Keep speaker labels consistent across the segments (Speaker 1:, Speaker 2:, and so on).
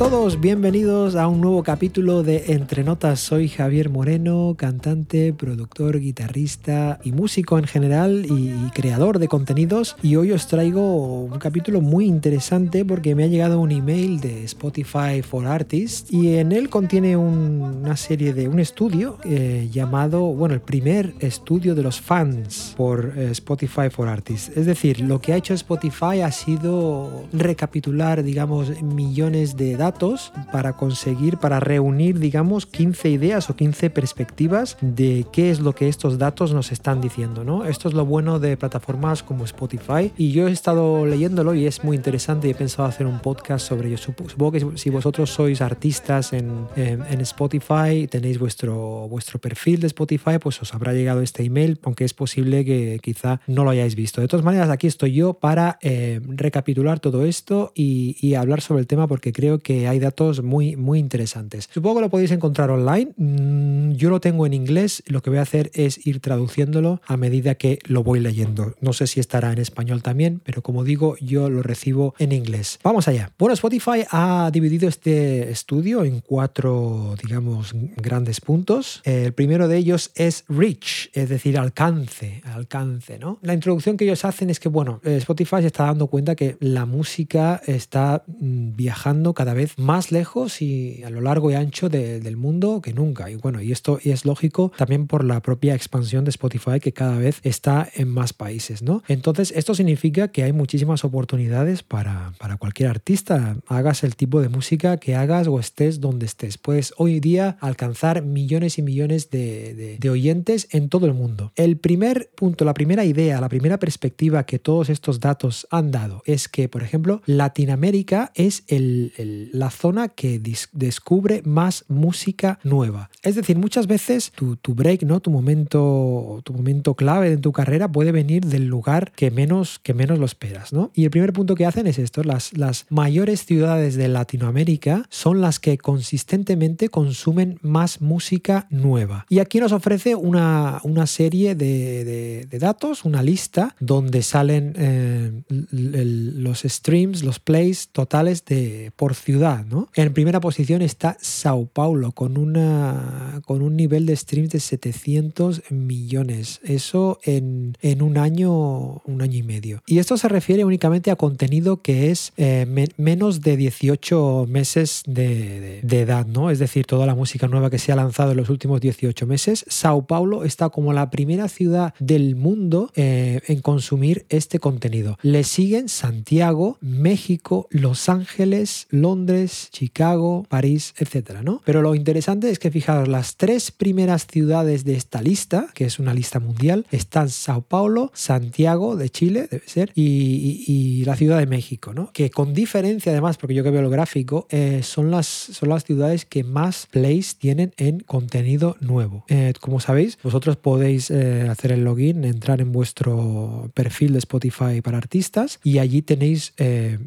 Speaker 1: Todos, bienvenidos a un nuevo capítulo de Entre Notas. Soy Javier Moreno, cantante, productor, guitarrista y músico en general y creador de contenidos. Y hoy os traigo un capítulo muy interesante porque me ha llegado un email de Spotify for Artists y en él contiene una serie de un estudio eh, llamado, bueno, el primer estudio de los fans por eh, Spotify for Artists. Es decir, lo que ha hecho Spotify ha sido recapitular, digamos, millones de de para conseguir, para reunir, digamos, 15 ideas o 15 perspectivas de qué es lo que estos datos nos están diciendo, ¿no? Esto es lo bueno de plataformas como Spotify y yo he estado leyéndolo y es muy interesante y he pensado hacer un podcast sobre ello. Supongo que si vosotros sois artistas en, en, Spotify, tenéis vuestro, vuestro perfil de Spotify, pues os habrá llegado este email, aunque es posible que quizá no lo hayáis visto. De todas maneras, aquí estoy yo para eh, recapitular todo esto y hablar sobre el tema porque creo que hay datos muy, muy interesantes. Supongo que lo podéis encontrar online. Mm, yo lo tengo en inglés. Lo que voy a hacer es ir traduciéndolo a medida que lo voy leyendo. No sé si estará en español también, pero como digo, yo lo recibo en inglés. Vamos allá. Bueno, Spotify ha dividido este estudio en cuatro, digamos, grandes puntos. El primero de ellos es reach, es decir, alcance, alcance, ¿no? La introducción que ellos hacen es que, bueno, Spotify se está dando cuenta que la música está mm, viajando cada vez más lejos y a lo largo y ancho del mundo que nunca. Y bueno, y esto es lógico también por la propia expansión de Spotify que cada vez está en más países, ¿no? Entonces, esto significa que hay muchísimas oportunidades para, para cualquier artista. Hagas el tipo de música que hagas o estés donde estés. Puedes hoy día alcanzar millones y millones de oyentes en todo el mundo. El primer punto, la primera idea, la primera perspectiva que todos estos datos han dado es que, por ejemplo, Latinoamérica es el, la zona que descubre más música nueva. Es decir, muchas veces tu, break, ¿no? tu, momento, tu momento clave en tu carrera puede venir del lugar que menos, que menos lo esperas. ¿no? Y el primer punto que hacen es esto, las, las mayores ciudades de Latinoamérica son las que consistentemente consumen más música nueva. Y aquí nos ofrece una, una serie de, de, datos, una lista donde salen eh, los streams, los plays totales de, por ciudad. ¿No? En primera posición está Sao Paulo con, una, con un nivel de streams de 700 millones. Eso en, en un, año, un año y medio. Y esto se refiere únicamente a contenido que es eh, menos de 18 meses de, de, edad, ¿no? Es decir, toda la música nueva que se ha lanzado en los últimos 18 meses. Sao Paulo está como la primera ciudad del mundo eh, en consumir este contenido. Le siguen Santiago, México, Los Ángeles, Londres, Chicago, París, etcétera, ¿no? Pero lo interesante es que fijaros, las tres primeras ciudades de esta lista, que es una lista mundial, están Sao Paulo, Santiago de Chile, debe ser, y, la Ciudad de México, ¿no? Que con diferencia, además, porque yo que veo el gráfico, eh, son, las, son las ciudades que más plays tienen en contenido nuevo. Eh, como sabéis, vosotros podéis eh, hacer el login, entrar en vuestro perfil de Spotify para artistas y allí tenéis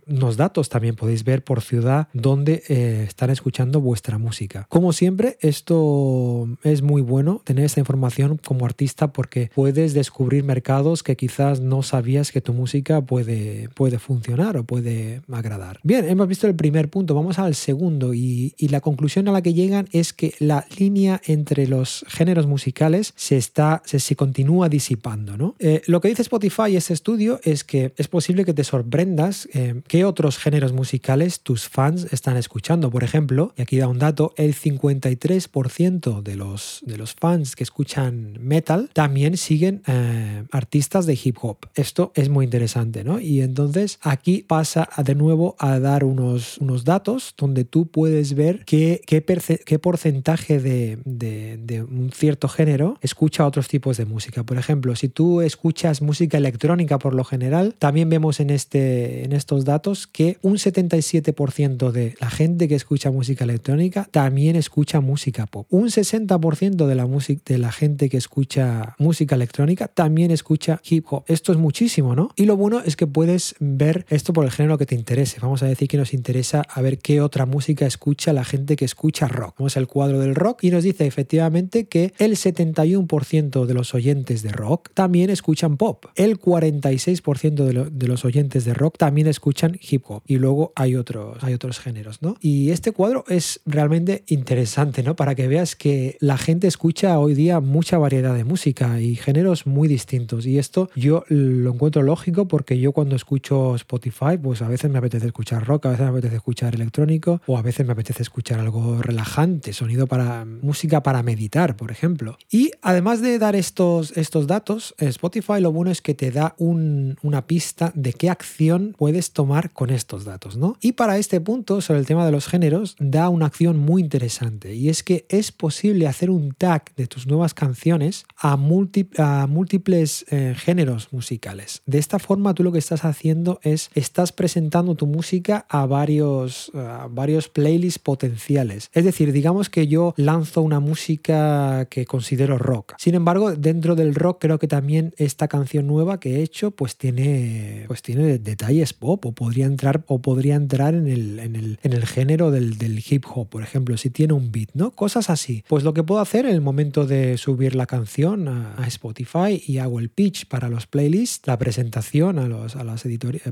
Speaker 1: unos datos también, podéis ver por ciudad donde eh, están escuchando vuestra música. Como siempre, esto es muy bueno tener esta información como artista porque puedes descubrir mercados que quizás no sabías que tu música puede, puede funcionar o puede agradar. Bien, hemos visto el primer punto, vamos al segundo y, la conclusión a la que llegan es que la línea entre los géneros musicales se, está, se, continúa disipando. ¿no? Eh, lo que dice Spotify este estudio es que es posible que te sorprendas eh, qué otros géneros musicales tus fans están escuchando. Por ejemplo, y aquí da un dato, el 53% de los, de los fans que escuchan metal también siguen eh, artistas de hip hop. Esto es muy interesante, ¿no? Y entonces aquí pasa de nuevo a dar unos, unos datos donde tú puedes ver qué, qué, porcentaje de, de, de, un cierto género escucha otros tipos de música. Por ejemplo, si tú escuchas música electrónica por lo general, también vemos en, este, en estos datos que un 77% de la gente que escucha música electrónica también escucha música pop. Un 60% de la, de la gente que escucha música electrónica también escucha hip hop. Esto es muchísimo, ¿no? Y lo bueno es que puedes ver esto por el género que te interese. Vamos a decir que nos interesa a ver qué otra música escucha la gente que escucha rock. Vamos al cuadro del rock y nos dice efectivamente que el 71% de los oyentes de rock también escuchan pop. El 46% de, de, los oyentes de rock también escuchan hip hop. Y luego hay otros, hay otros géneros, ¿no? Y este cuadro es realmente interesante, ¿no? Para que veas que la gente escucha hoy día mucha variedad de música y géneros muy distintos. Y esto yo lo encuentro lógico porque yo cuando escucho Spotify, pues a veces me apetece escuchar rock, a veces me apetece escuchar electrónico o a veces me apetece escuchar algo relajante, sonido para música para meditar, por ejemplo. Y además de dar estos, estos datos, Spotify lo bueno es que te da una pista de qué acción puedes tomar con estos datos, ¿no? Y para este punto, sobre el tema de los géneros, da una acción muy interesante y es que es posible hacer un tag de tus nuevas canciones a, múltiples eh, géneros musicales. De esta forma, tú lo que estás haciendo es estás presentando tu música a varios, varios playlists potenciales. Es decir, digamos que yo lanzo una música que considero rock. Sin embargo, dentro del rock creo que también esta canción nueva que he hecho pues tiene, pues tiene detalles pop o podría entrar, o podría entrar en, el, en el género del, hip hop, por ejemplo, si tiene un beat, ¿no? Cosas así. Pues lo que puedo hacer en el momento de subir la canción a, Spotify y hago el pitch para los playlists, la presentación a, los, a las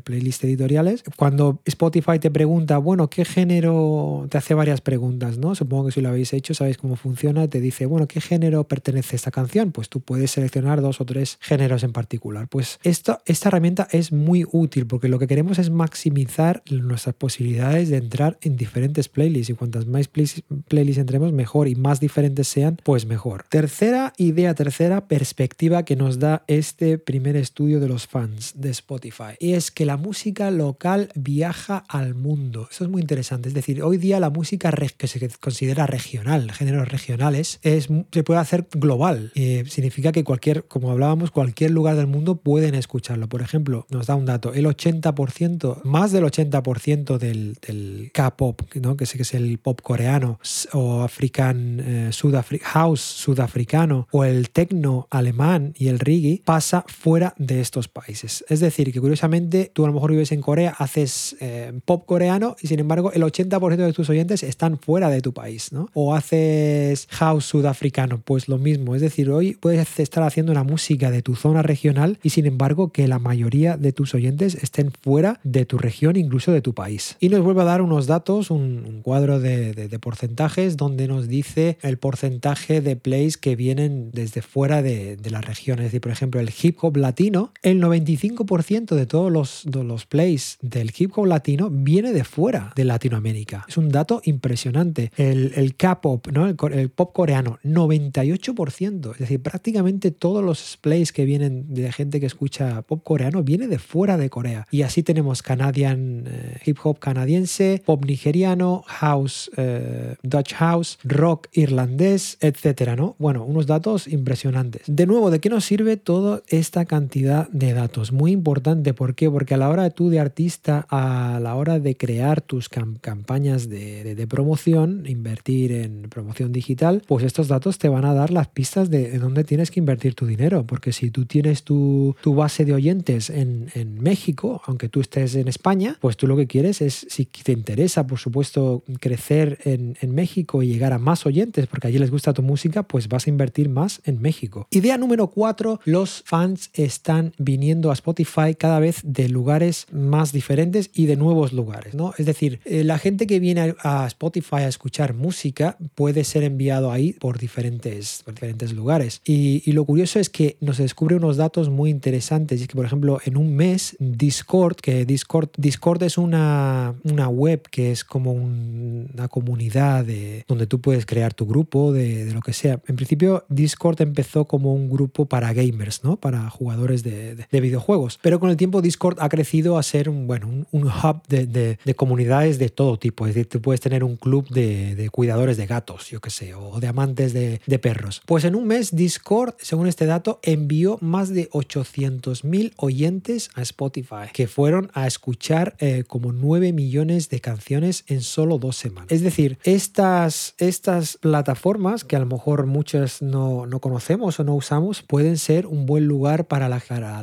Speaker 1: playlists editoriales, cuando Spotify te pregunta, bueno, ¿qué género? Te hace varias preguntas, ¿no? Supongo que si lo habéis hecho sabéis cómo funciona, te dice, bueno, ¿qué género pertenece esta canción? Pues tú puedes seleccionar dos o tres géneros en particular. Pues esto, esta herramienta es muy útil porque lo que queremos es maximizar nuestras posibilidades de entrar en diferentes playlists y cuantas más playlists entremos mejor y más diferentes sean, pues mejor. Tercera idea, tercera perspectiva que nos da este primer estudio de los fans de Spotify y es que la música local viaja al mundo. Eso es muy interesante. Es decir, hoy día la música que se considera regional, géneros regionales, es, se puede hacer global. Eh, significa que cualquier, como hablábamos, cualquier lugar del mundo pueden escucharlo. Por ejemplo, nos da un dato, el 80%, más del 80% del, del K-pop, ¿no? que sé que es el pop coreano o african, eh, house sudafricano o el techno alemán y el reggae, pasa fuera de estos países. Es decir, que curiosamente tú a lo mejor vives en Corea, haces eh, pop coreano y sin embargo el 80% de tus oyentes están fuera de tu país, ¿no? O haces house sudafricano, pues lo mismo. Es decir, hoy puedes estar haciendo una música de tu zona regional y sin embargo que la mayoría de tus oyentes estén fuera de tu región, incluso de tu país. Y nos vuelve a dar unos datos, un, cuadro de, porcentajes donde nos dice el porcentaje de plays que vienen desde fuera de, la región. Es decir, por ejemplo, el hip hop latino, el 95% de todos los, los plays del hip hop latino viene de fuera de Latinoamérica. Es un dato impresionante. El, el K-pop, ¿no? el, el pop coreano, 98%. Es decir, prácticamente todos los plays que vienen de gente que escucha pop coreano viene de fuera de Corea. Y así tenemos Canadian eh, hip hop canadiense, pop nigeriano, house, eh, Dutch house, rock irlandés, etcétera, ¿no? Bueno, unos datos impresionantes. De nuevo, ¿de qué nos sirve toda esta cantidad de datos? Muy importante, ¿por qué? Porque a la hora de tú de artista, a la hora de crear tus campañas de, promoción, invertir en promoción digital, pues estos datos te van a dar las pistas de, de dónde tienes que invertir tu dinero. Porque si tú tienes tu, tu base de oyentes en, en México, aunque tú estés en España, pues tú lo que quieres es, si te interesa, por supuesto, crecer en, México y llegar a más oyentes, porque allí les gusta tu música, pues vas a invertir más en México. Idea número cuatro, los fans están viniendo a Spotify cada vez de lugares más diferentes y de nuevos lugares, ¿no? Es decir, eh, la gente que viene a Spotify a escuchar música puede ser enviado ahí por diferentes, por diferentes lugares. Y, y lo curioso es que nos descubre unos datos muy interesantes. Y es que, por ejemplo, en un mes, Discord, que Discord, Discord es una, una web que es como una comunidad de, donde tú puedes crear tu grupo de, lo que sea. En principio, Discord empezó como un grupo para gamers, ¿no? Para jugadores de, de videojuegos. Pero con el tiempo, Discord ha crecido a ser un, bueno, un, un hub de, comunidades de todo tipo. Es decir, tú puedes tener un club de, cuidadores de gatos, yo qué sé, o de amantes de, perros. Pues en un mes, Discord, según este dato, envió más de 800.000 oyentes a Spotify, que fueron a escuchar eh, como 9 millones de canciones en solo dos semanas. Es decir, estas, estas plataformas, que a lo mejor muchas no, no conocemos o no usamos, pueden ser un buen lugar para la,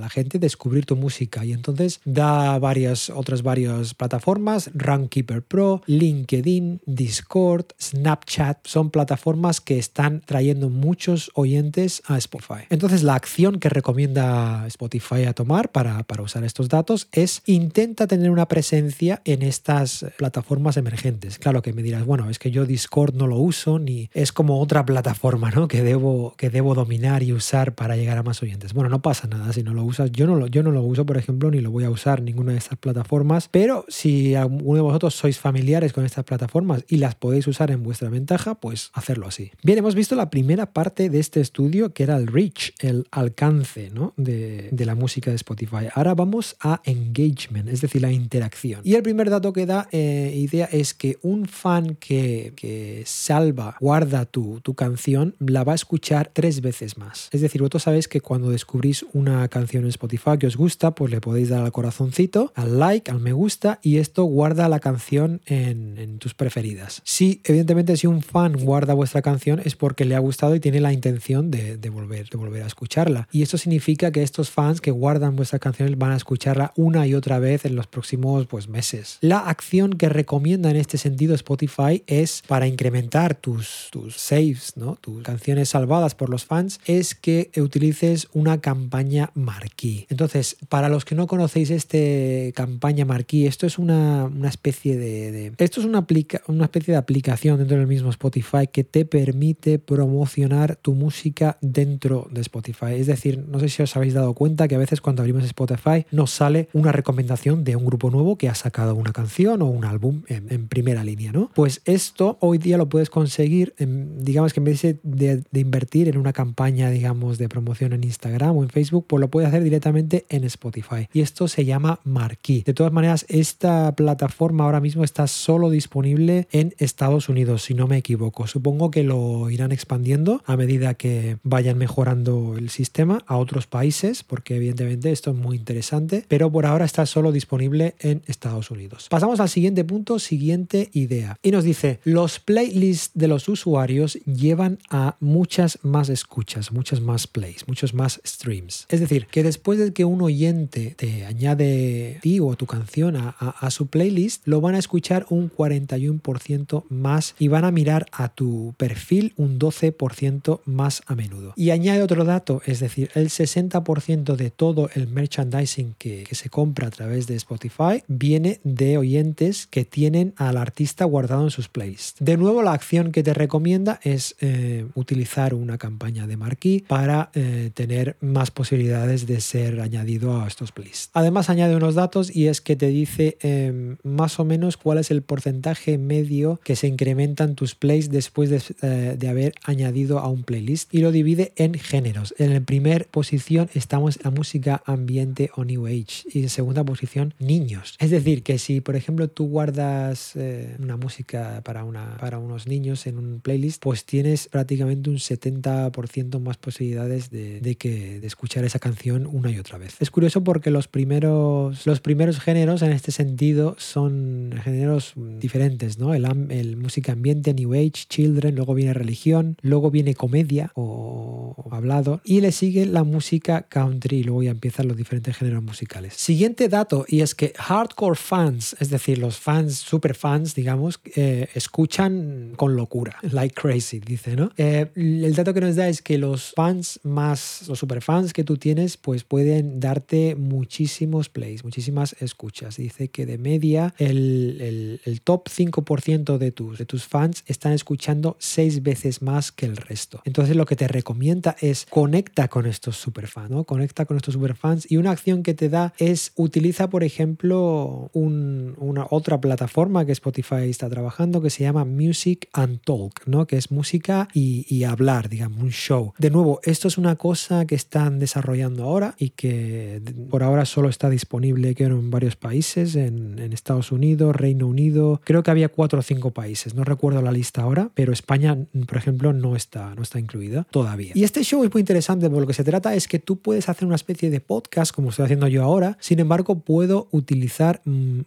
Speaker 1: gente descubrir tu música. Y entonces da varias, otras varias plataformas, Runkeeper Pro, LinkedIn, Discord, Snapchat, son plataformas que están trayendo muchos oyentes a Spotify. Entonces la acción que recomienda Spotify a tomar para, para usar estos datos es intenta tener una presencia en, estas plataformas emergentes. Claro que me dirás, bueno, es que yo Discord no lo uso ni es como otra plataforma, ¿no? Que debo, que debo dominar y usar para llegar a más oyentes. Bueno, no pasa nada si no lo usas. Yo no lo, yo no lo uso, por ejemplo, ni lo voy a usar ninguna de estas plataformas, pero si alguno de vosotros sois familiares con estas plataformas y las podéis usar en vuestra ventaja, pues hacerlo así. Bien, hemos visto la primera parte de este estudio que era el reach, el alcance ¿no? de, de la música de Spotify. Ahora vamos a engagement, es decir, la interacción. Y el primer dato que da eh, idea es que un fan que, que salva, guarda tu, tu, canción, la va a escuchar tres veces más. Es decir, vosotros sabéis que cuando descubrís una canción en Spotify que os gusta, pues le podéis dar al corazoncito, al like, al me gusta y esto guarda la canción en, tus preferidas. Si, evidentemente, si un fan guarda vuestra canción es porque le ha gustado y tiene la intención de, de volver, de volver a escucharla. Y esto significa que estos fans que guardan vuestras canciones van a escucharla una y otra vez en los próximos pues, meses. La acción que recomienda en este sentido Spotify es para incrementar tus, tus saves, ¿no? tus canciones salvadas por los fans, es que utilices una campaña marquee. Entonces, para los que no conocéis este campaña marquee, esto es una, una especie de, de, Esto es una, aplica, una especie de aplicación dentro del mismo Spotify que te permite promocionar tu música dentro de Spotify. Es decir, no sé si os habéis dado cuenta que a veces cuando abrimos Spotify nos sale una recomendación de un grupo nuevo que ha sacado una canción o un álbum en, primera línea, ¿no? Pues esto hoy día lo puedes conseguir, en, digamos que en vez de, invertir en una campaña, digamos, de promoción en Instagram o en Facebook, pues lo puedes hacer directamente en Spotify. Y esto se llama Marquee. De todas maneras, esta plataforma ahora mismo está solo disponible en Estados Unidos, si no me equivoco. Supongo que lo irán expandiendo a medida que vayan mejorando el sistema a otros países, porque evidentemente esto es muy interesante, pero por ahora está solo disponible en Estados Unidos. Pasamos al siguiente punto, siguiente idea. Y nos dice, los playlists de los usuarios llevan a muchas más escuchas, muchas más plays, muchos más streams. Es decir, que después de que un oyente te añade ti o tu canción a, su playlist, lo van a escuchar un 41% más y van a mirar a tu perfil un 12% más a menudo. Y añade otro dato, es decir, el 60% de todo el merchandising que, que, se compra a través de Spotify viene de oyentes que tienen al artista guardado en sus playlists. De nuevo, la acción que te recomienda es eh, utilizar una campaña de marquee para eh, tener más posibilidades de ser añadido a estos playlists. Además, añade unos datos y es que te dice eh, más o menos cuál es el porcentaje medio que se incrementan tus plays después de, eh, de haber añadido a un playlist y lo divide en géneros. En la primera posición estamos la música ambiente o New Age y en segunda posición niños. Es decir, que si por ejemplo tú guardas eh, una música para, una, para unos niños en un playlist, pues tienes prácticamente un 70% más posibilidades de, de, que, de escuchar esa canción una y otra vez. Es curioso porque los primeros, los primeros géneros en este sentido son géneros diferentes, ¿no? El, el música ambiente, New Age, Children, luego viene religión, luego viene comedia o, o hablado y le sigue la música country y luego ya empiezan los diferentes géneros musicales. Siguiente dato y es que hardcore fans, es decir, los fans, super fans, digamos, eh, escuchan con locura, like crazy, dice, ¿no? Eh, el dato que nos da es que los fans más, los super fans que tú tienes, pues pueden darte muchísimos plays, muchísimas escuchas. Dice que de media el, el, el top 5% de tus, de tus fans están escuchando seis veces más que el resto. Entonces lo que te recomienda es conecta con estos superfans, ¿no? Conecta con estos superfans y una acción que te da es utiliza, por ejemplo, un, otra plataforma que Spotify está trabajando que se llama Music and Talk, ¿no? Que es música y, hablar, digamos, un show. De nuevo, esto es una cosa que están desarrollando ahora y que por ahora solo está disponible creo, en varios países, en, Estados Unidos, Reino Unido, creo que había cuatro o cinco países, no recuerdo la lista ahora, pero España, por ejemplo, no está, no está incluida todavía. Y este show es muy interesante, porque lo que se trata es que tú puedes hacer una especie de podcast, como estoy haciendo yo ahora, sin embargo, puedo utilizar mm,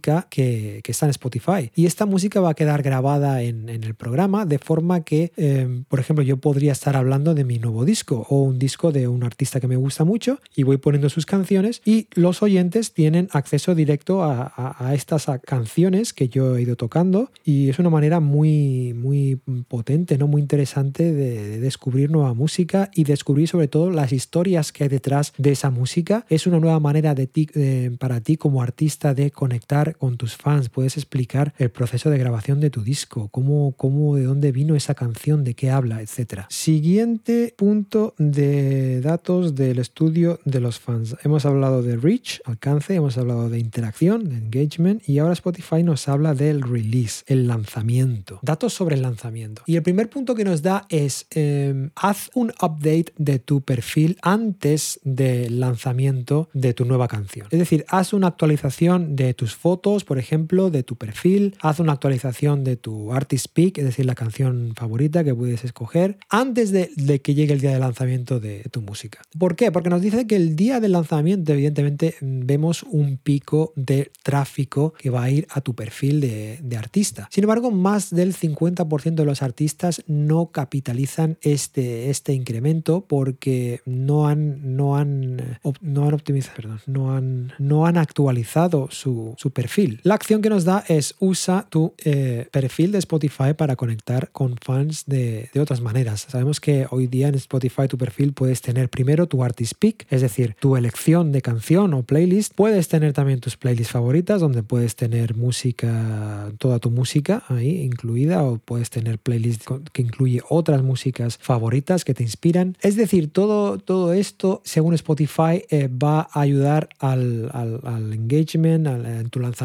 Speaker 1: que, está en Spotify. Y esta música va a quedar grabada en, el programa, de forma que, eh, por ejemplo, yo podría estar hablando de mi nuevo disco o un disco de un artista que me gusta mucho y voy poniendo sus canciones y los oyentes tienen acceso directo a, estas canciones que yo he ido tocando y es una manera muy, muy potente, ¿no? muy interesante de, de descubrir nueva música y descubrir sobre todo las historias que hay detrás de esa música. Es una nueva manera de ti, eh, para ti como artista de conectar con tus fans, puedes explicar el proceso de grabación de tu disco, cómo, cómo de dónde vino esa canción, de qué habla, etc. Siguiente punto de datos del estudio de los fans. Hemos hablado de reach, alcance, hemos hablado de interacción, de engagement y ahora Spotify nos habla del release, el lanzamiento. Datos sobre el lanzamiento. Y el primer punto que nos da es em, haz un update de tu perfil antes del lanzamiento de tu nueva canción. Es decir, haz una actualización de tus fotos, por ejemplo, de tu perfil, haz una actualización de tu artist pick, es decir, la canción favorita que puedes escoger, antes de, que llegue el día de lanzamiento de tu música. ¿Por qué? Porque nos dice que el día del lanzamiento, evidentemente, vemos un pico de tráfico que va a ir a tu perfil de, de artista. Sin embargo, más del 50% de los artistas no capitalizan este, este incremento porque no han, no han, no han optimizado, perdón, no han, no han actualizado su, su perfil. La acción que nos da es usa tu eh, perfil de Spotify para conectar con fans de, de otras maneras. Sabemos que hoy día en Spotify tu perfil puedes tener primero tu artist pick, es decir, tu elección de canción o playlist. Puedes tener también tus playlists favoritas donde puedes tener música, toda tu música ahí incluida o puedes tener playlists que incluye otras músicas favoritas que te inspiran. Es decir, todo, todo esto, según Spotify, eh, va a ayudar al, al, engagement, en tu lanzamiento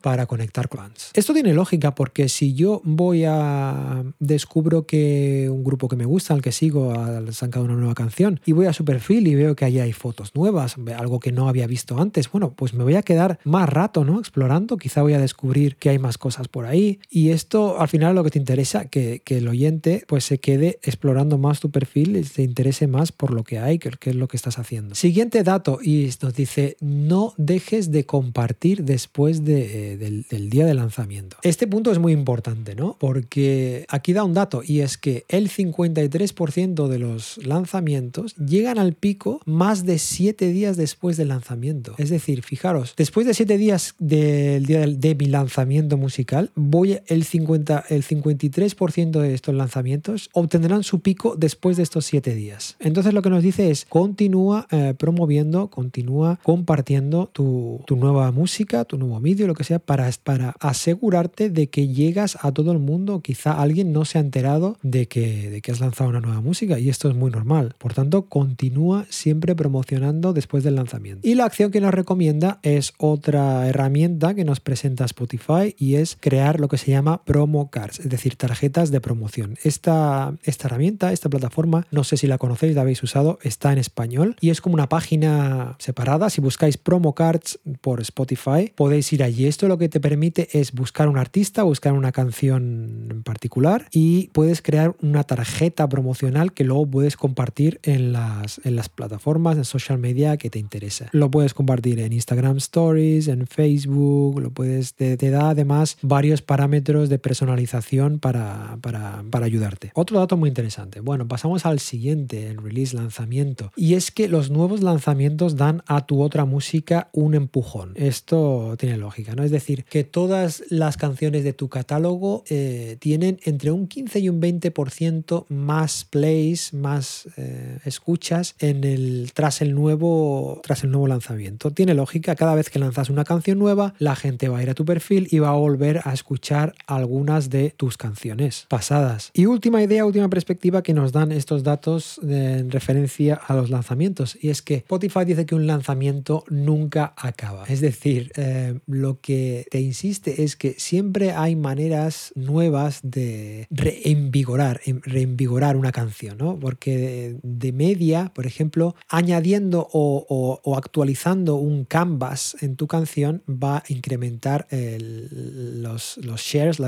Speaker 1: para conectar con fans. Esto tiene lógica porque si yo voy a descubro que un grupo que me gusta, al que sigo, ha sacado una nueva canción y voy a su perfil y veo que allí hay fotos nuevas, algo que no había visto antes, bueno, pues me voy a quedar más rato, ¿no? Explorando, quizá voy a descubrir que hay más cosas por ahí y esto al final lo que te interesa, que, que el oyente pues se quede explorando más tu perfil y se interese más por lo que hay, que, es lo que estás haciendo. Siguiente dato y nos dice, no dejes de compartir después de, eh, del, día de lanzamiento. Este punto es muy importante, ¿no? Porque aquí da un dato y es que el 53% de los lanzamientos llegan al pico más de 7 días después del lanzamiento. Es decir, fijaros, después de 7 días del día de, mi lanzamiento musical, voy el, 50, el 53% de estos lanzamientos obtendrán su pico después de estos 7 días. Entonces lo que nos dice es continúa eh, promoviendo, continúa compartiendo tu, nueva música, tu nuevo vídeo, lo que sea, para, para asegurarte de que llegas a todo el mundo. Quizá alguien no se ha enterado de que, de que has lanzado una nueva música y esto es muy normal. Por tanto, continúa siempre promocionando después del lanzamiento. Y la acción que nos recomienda es otra herramienta que nos presenta Spotify y es crear lo que se llama promo cards, es decir, tarjetas de promoción. Esta, esta herramienta, esta plataforma, no sé si la conocéis, la habéis usado, está en español y es como una página separada. Si buscáis promo cards por Spotify, podéis ir allí. Esto lo que te permite es buscar un artista, buscar una canción en particular y puedes crear una tarjeta promocional que luego puedes compartir en las, en las plataformas, en social media que te interesa. Lo puedes compartir en Instagram Stories, en Facebook, lo puedes, te, da además varios parámetros de personalización para, para, para ayudarte. Otro dato muy interesante. Bueno, pasamos al siguiente, el release, lanzamiento. Y es que los nuevos lanzamientos dan a tu otra música un empujón. Esto tiene lógica, ¿no? Es decir, que todas las canciones de tu catálogo eh, tienen entre un 15 y un 20% más plays, más eh, escuchas en el, tras, el nuevo, tras el nuevo lanzamiento. Tiene lógica, cada vez que lanzas una canción nueva, la gente va a ir a tu perfil y va a volver a escuchar algunas de tus canciones pasadas. Y última idea, última perspectiva que nos dan estos datos en referencia a los lanzamientos. Y es que Spotify dice que un lanzamiento nunca acaba. Es decir, eh, lo que te insiste es que siempre hay maneras nuevas de reinvigorar, reinvigorar una canción, ¿no? Porque de, media, por ejemplo, añadiendo o, actualizando un canvas en tu canción va a incrementar los, shares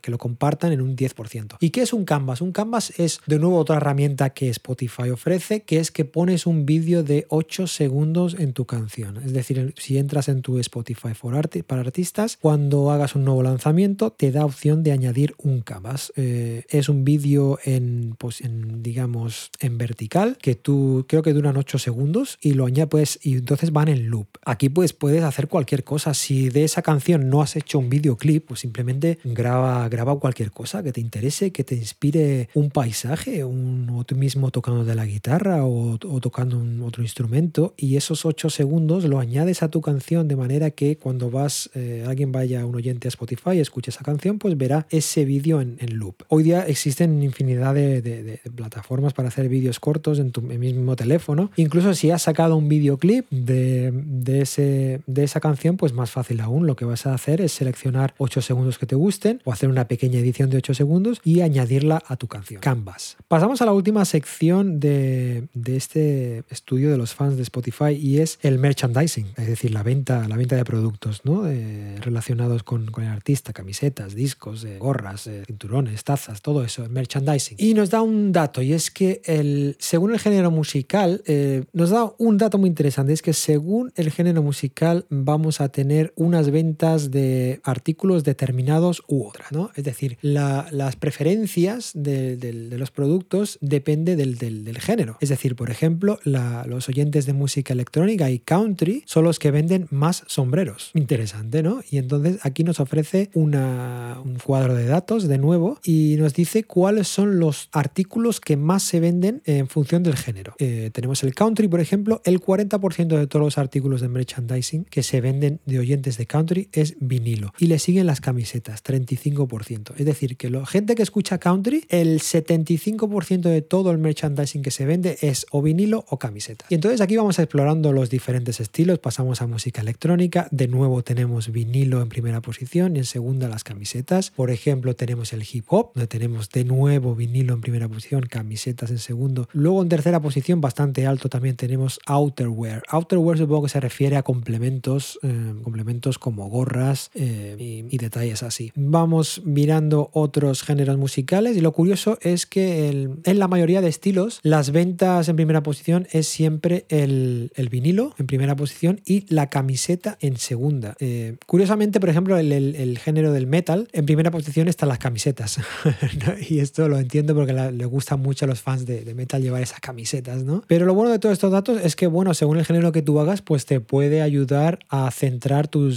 Speaker 1: que lo compartan en un 10%. ¿Y qué es un canvas? Un canvas es de nuevo otra herramienta que Spotify ofrece, que es que pones un vídeo de 8 segundos en tu canción. Es decir, si entras en tu Spotify for para artistas, cuando hagas un nuevo lanzamiento, te da opción de añadir un canvas. Eh, es un vídeo en, pues, en, digamos, en vertical, que tú creo que duran 8 segundos y lo añades, y entonces van en loop. Aquí pues puedes hacer cualquier cosa. Si de esa canción no has hecho un videoclip, pues simplemente graba, graba cualquier cosa que te interese, que te inspire un paisaje, un, o tú mismo tocando de la guitarra o, tocando un otro instrumento y esos 8 segundos lo añades a tu canción de manera que cuando vas, eh, alguien vaya, un oyente a Spotify y escuche esa canción, pues verá ese vídeo en, loop. Hoy día existen infinidad de, plataformas para hacer vídeos cortos en tu mismo teléfono. Incluso si has sacado un videoclip de, de, ese, de esa canción, pues más fácil aún. Lo que vas a hacer es seleccionar 8 segundos que te gusten o hacer una pequeña edición de 8 segundos y añadirla a tu canción. Canvas. Pasamos a la última sección de, de este estudio de los fans de Spotify y es el merchandising, es decir, la venta, la venta de productos ¿no? relacionados con, el artista, camisetas, discos, eh, gorras, eh, cinturones, tazas, todo eso, merchandising. Y nos da un dato y es que según el género musical, eh, nos da un dato muy interesante, es que según el género musical vamos a tener unas ventas de artículos determinados u otras. Es decir, las preferencias de, los productos depende del, género. Es decir, por ejemplo, los oyentes de música electrónica y country son los que venden más sombreros. Interesante, ¿no? Y entonces aquí nos ofrece una, un cuadro de datos de nuevo y nos dice cuáles son los artículos que más se venden en función del género. Eh, tenemos el country, por ejemplo, el 40% de todos los artículos de merchandising que se venden de oyentes de country es vinilo. Y le siguen las camisetas, 35%. Es decir, que la gente que escucha country, el 75% de todo el merchandising que se vende es o vinilo o camiseta. Y entonces aquí vamos explorando los diferentes estilos, pasamos a música electrónica, de nuevo tenemos vinilo en primera posición y en segunda las camisetas. Por ejemplo, tenemos el hip hop, donde tenemos de nuevo vinilo en primera posición, camisetas en segundo. Luego en tercera posición, bastante alto, también tenemos outerwear. Outerwear supongo que se refiere a complementos, eh, complementos como gorras eh, y, detalles así. Vamos mirando otros géneros musicales y lo curioso es que en la mayoría de estilos las ventas en primera posición es siempre el, vinilo en primera posición y la camiseta en segunda. Eh, curiosamente, por ejemplo, el, género del metal en primera posición están las camisetas y esto lo entiendo porque le gusta mucho a los fans de, metal llevar esas camisetas, ¿no? Pero lo bueno de todos estos datos es que, bueno, según el género que tú hagas, pues te puede ayudar a centrar tu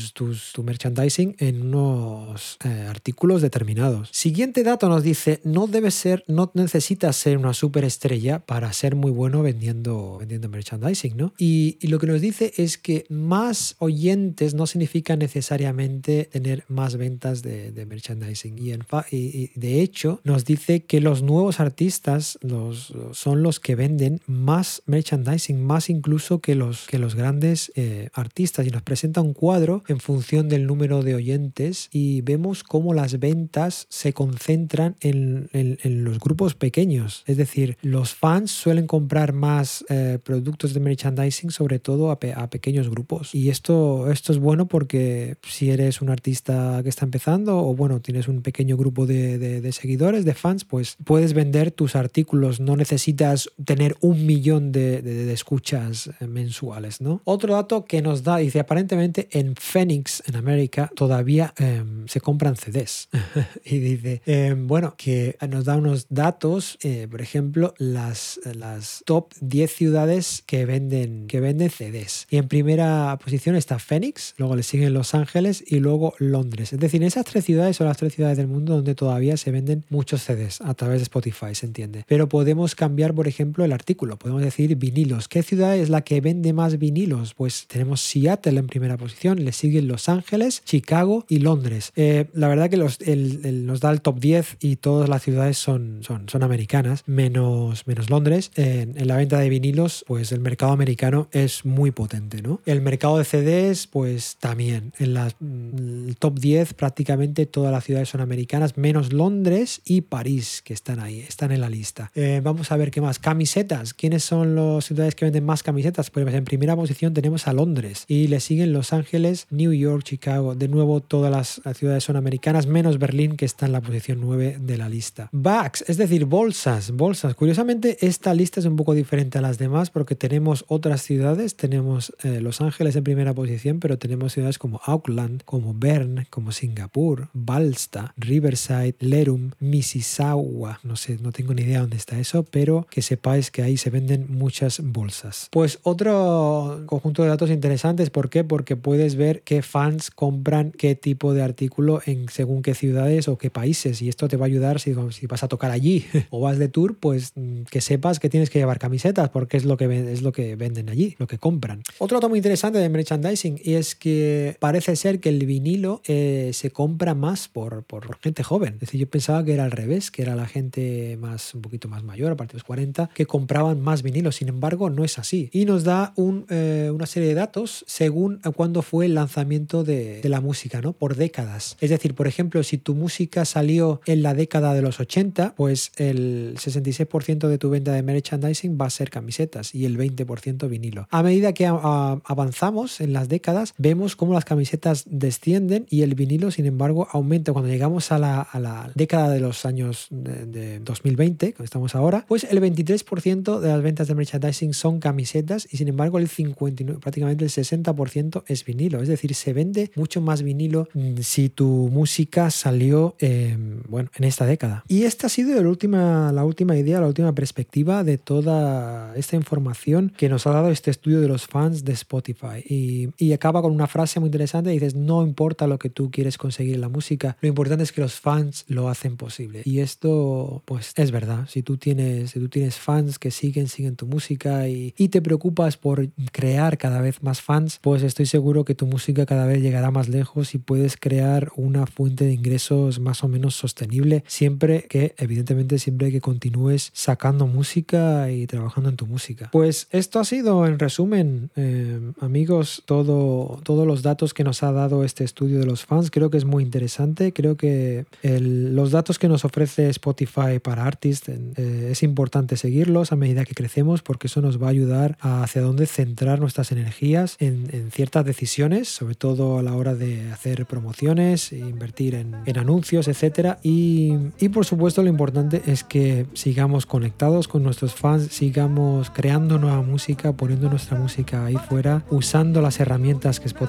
Speaker 1: merchandising en unos eh, artículos determinados. Siguiente dato nos dice, no debe ser, no necesitas ser una superestrella para ser muy bueno vendiendo, vendiendo merchandising, ¿no? Y, lo que nos dice es que más oyentes no significa necesariamente tener más ventas de, merchandising. Y, en y, de hecho nos dice que los nuevos artistas los, son los que venden más merchandising, más incluso que los, que los grandes eh, artistas. Y nos presenta un cuadro en función del número de oyentes y vemos cómo las ventas se concentran en, los grupos pequeños. Es decir, los fans suelen comprar más eh, productos de merchandising, sobre todo a, pequeños grupos. Y esto, esto es bueno porque si eres un artista que está empezando o bueno, tienes un pequeño grupo de, seguidores, de fans, pues puedes vender tus artículos. No necesitas tener un millón de, escuchas mensuales, ¿no? Otro dato que nos da, dice, aparentemente en Phoenix, en América, todavía em, se compran CDs. y dice, em, bueno, que nos da unos datos, eh, por ejemplo, las, las top 10 ciudades que venden, que venden CDs. Y en primera posición está Phoenix, luego le siguen Los Ángeles y luego Londres. Es decir, esas tres ciudades son las tres ciudades del mundo donde todavía se venden muchos CDs a través de Spotify, se entiende. Pero podemos cambiar, por ejemplo, el artículo. Podemos decir vinilos. ¿Qué ciudad es la que vende más vinilos? Pues tenemos Seattle en primera posición, le siguen Los Ángeles, Chicago y Londres. Eh, la verdad que los, nos da el top 10 y todas las ciudades son, americanas, menos, menos Londres. En, la venta de vinilos, pues el mercado americano es muy potente, ¿no? El mercado de CDs, pues también. En la, mm, el top 10 prácticamente todas las ciudades son americanas, menos Londres y París, que están ahí, están en la lista. Eh, vamos a ver qué más. Camisetas. ¿Quiénes son las ciudades que venden más camisetas? Pues en primera posición tenemos a Londres y le siguen Los Ángeles, New York, Chicago. De nuevo, todas las ciudades son americanas, menos Berlín, que está en la posición 9 de la lista. Bags, es decir, bolsas, bolsas. Curiosamente, esta lista es un poco diferente a las demás porque tenemos otras ciudades. Tenemos eh, Los Ángeles en primera posición, pero tenemos ciudades como Auckland, como Bern, como Singapur, Balsta, Riverside, Lerum, Mississauga. No sé, no tengo ni idea dónde está eso, pero que sepáis que ahí se venden muchas bolsas. Pues otro conjunto de datos interesantes, ¿por qué? Porque puedes ver qué fans compran qué tipo de artículo en según qué ciudades o qué países y esto te va a ayudar si, si vas a tocar allí o vas de tour, pues mm, que sepas que tienes que llevar camisetas porque es lo que, es lo que venden allí, lo que compran. Otro dato muy interesante de merchandising es es que parece ser que el vinilo eh, se compra más por, por, gente joven. Es decir, yo pensaba que era al revés, que era la gente más un poquito más mayor, a partir de los 40, que compraban más vinilos. Sin embargo, no es así. Y nos da eh, una serie de datos según cuándo fue el lanzamiento de, de la música, ¿no? Por décadas. Es decir, por ejemplo, si tu música salió en la década de los 80, pues el 66% de tu venta de merchandising va a ser camisetas y el 20% vinilo. A medida que avanzamos en las décadas, vemos cómo las camisetas descienden y el vinilo, sin embargo, aumenta. Cuando llegamos a la, a la década de los años de, 2020, como estamos ahora, pues el 23% de las ventas de merchandising son camisetas y sin embargo el 59, prácticamente el 60% es vinilo. Es decir, se vende mucho más vinilo mm, si tu música salió em, bueno, en esta década. Y esta ha sido la última, la última idea, la última perspectiva de toda esta información que nos ha dado este estudio de los fans de Spotify. Y, y acaba con una frase muy interesante, dices, no importa lo que tú quieres conseguir en la música, lo importante es que los fans lo hacen posible. Y esto, pues, es verdad. Si tú tienes, si tú tienes fans que siguen, siguen tu música y, y te preocupas por crear cada vez más fans, pues estoy seguro que tu música cada vez llegará más lejos y puedes crear una fuente de ingresos más o menos sostenible, siempre que, evidentemente, siempre que continúes sacando música y trabajando en tu música. Pues esto ha sido, en resumen, eh, amigos, todo, todos los datos que nos ha dado este estudio de los fans. Creo que es muy interesante. Creo que los datos que nos ofrece Spotify para artists eh, es importante seguirlos a medida que crecemos porque eso nos va a ayudar a hacia dónde centrar nuestras energías en, ciertas decisiones, sobre todo a la hora de hacer promociones, invertir en, anuncios, etc. Y, y por supuesto lo importante es que sigamos conectados con nuestros fans, sigamos creando nueva música, poniendo nuestra música ahí fuera, usando las herramientas que Spotify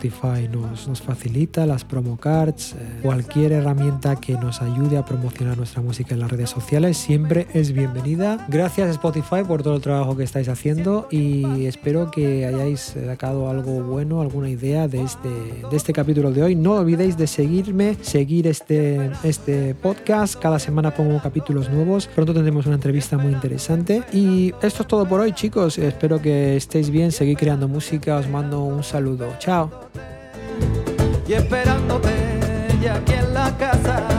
Speaker 1: nos, nos facilita, las promo cards, eh, cualquier herramienta que nos ayude a promocionar nuestra música en las redes sociales, siempre es bienvenida. Gracias Spotify por todo el trabajo que estáis haciendo y espero que hayáis sacado algo bueno, alguna idea de este, de este capítulo de hoy. No olvidéis de seguirme, seguir este, este podcast. Cada semana pongo capítulos nuevos. Pronto tendremos una entrevista muy interesante. Y esto es todo por hoy, chicos. Espero que estéis bien, seguid creando música. Os mando un saludo. Chao y esperándote ya aquí en la casa.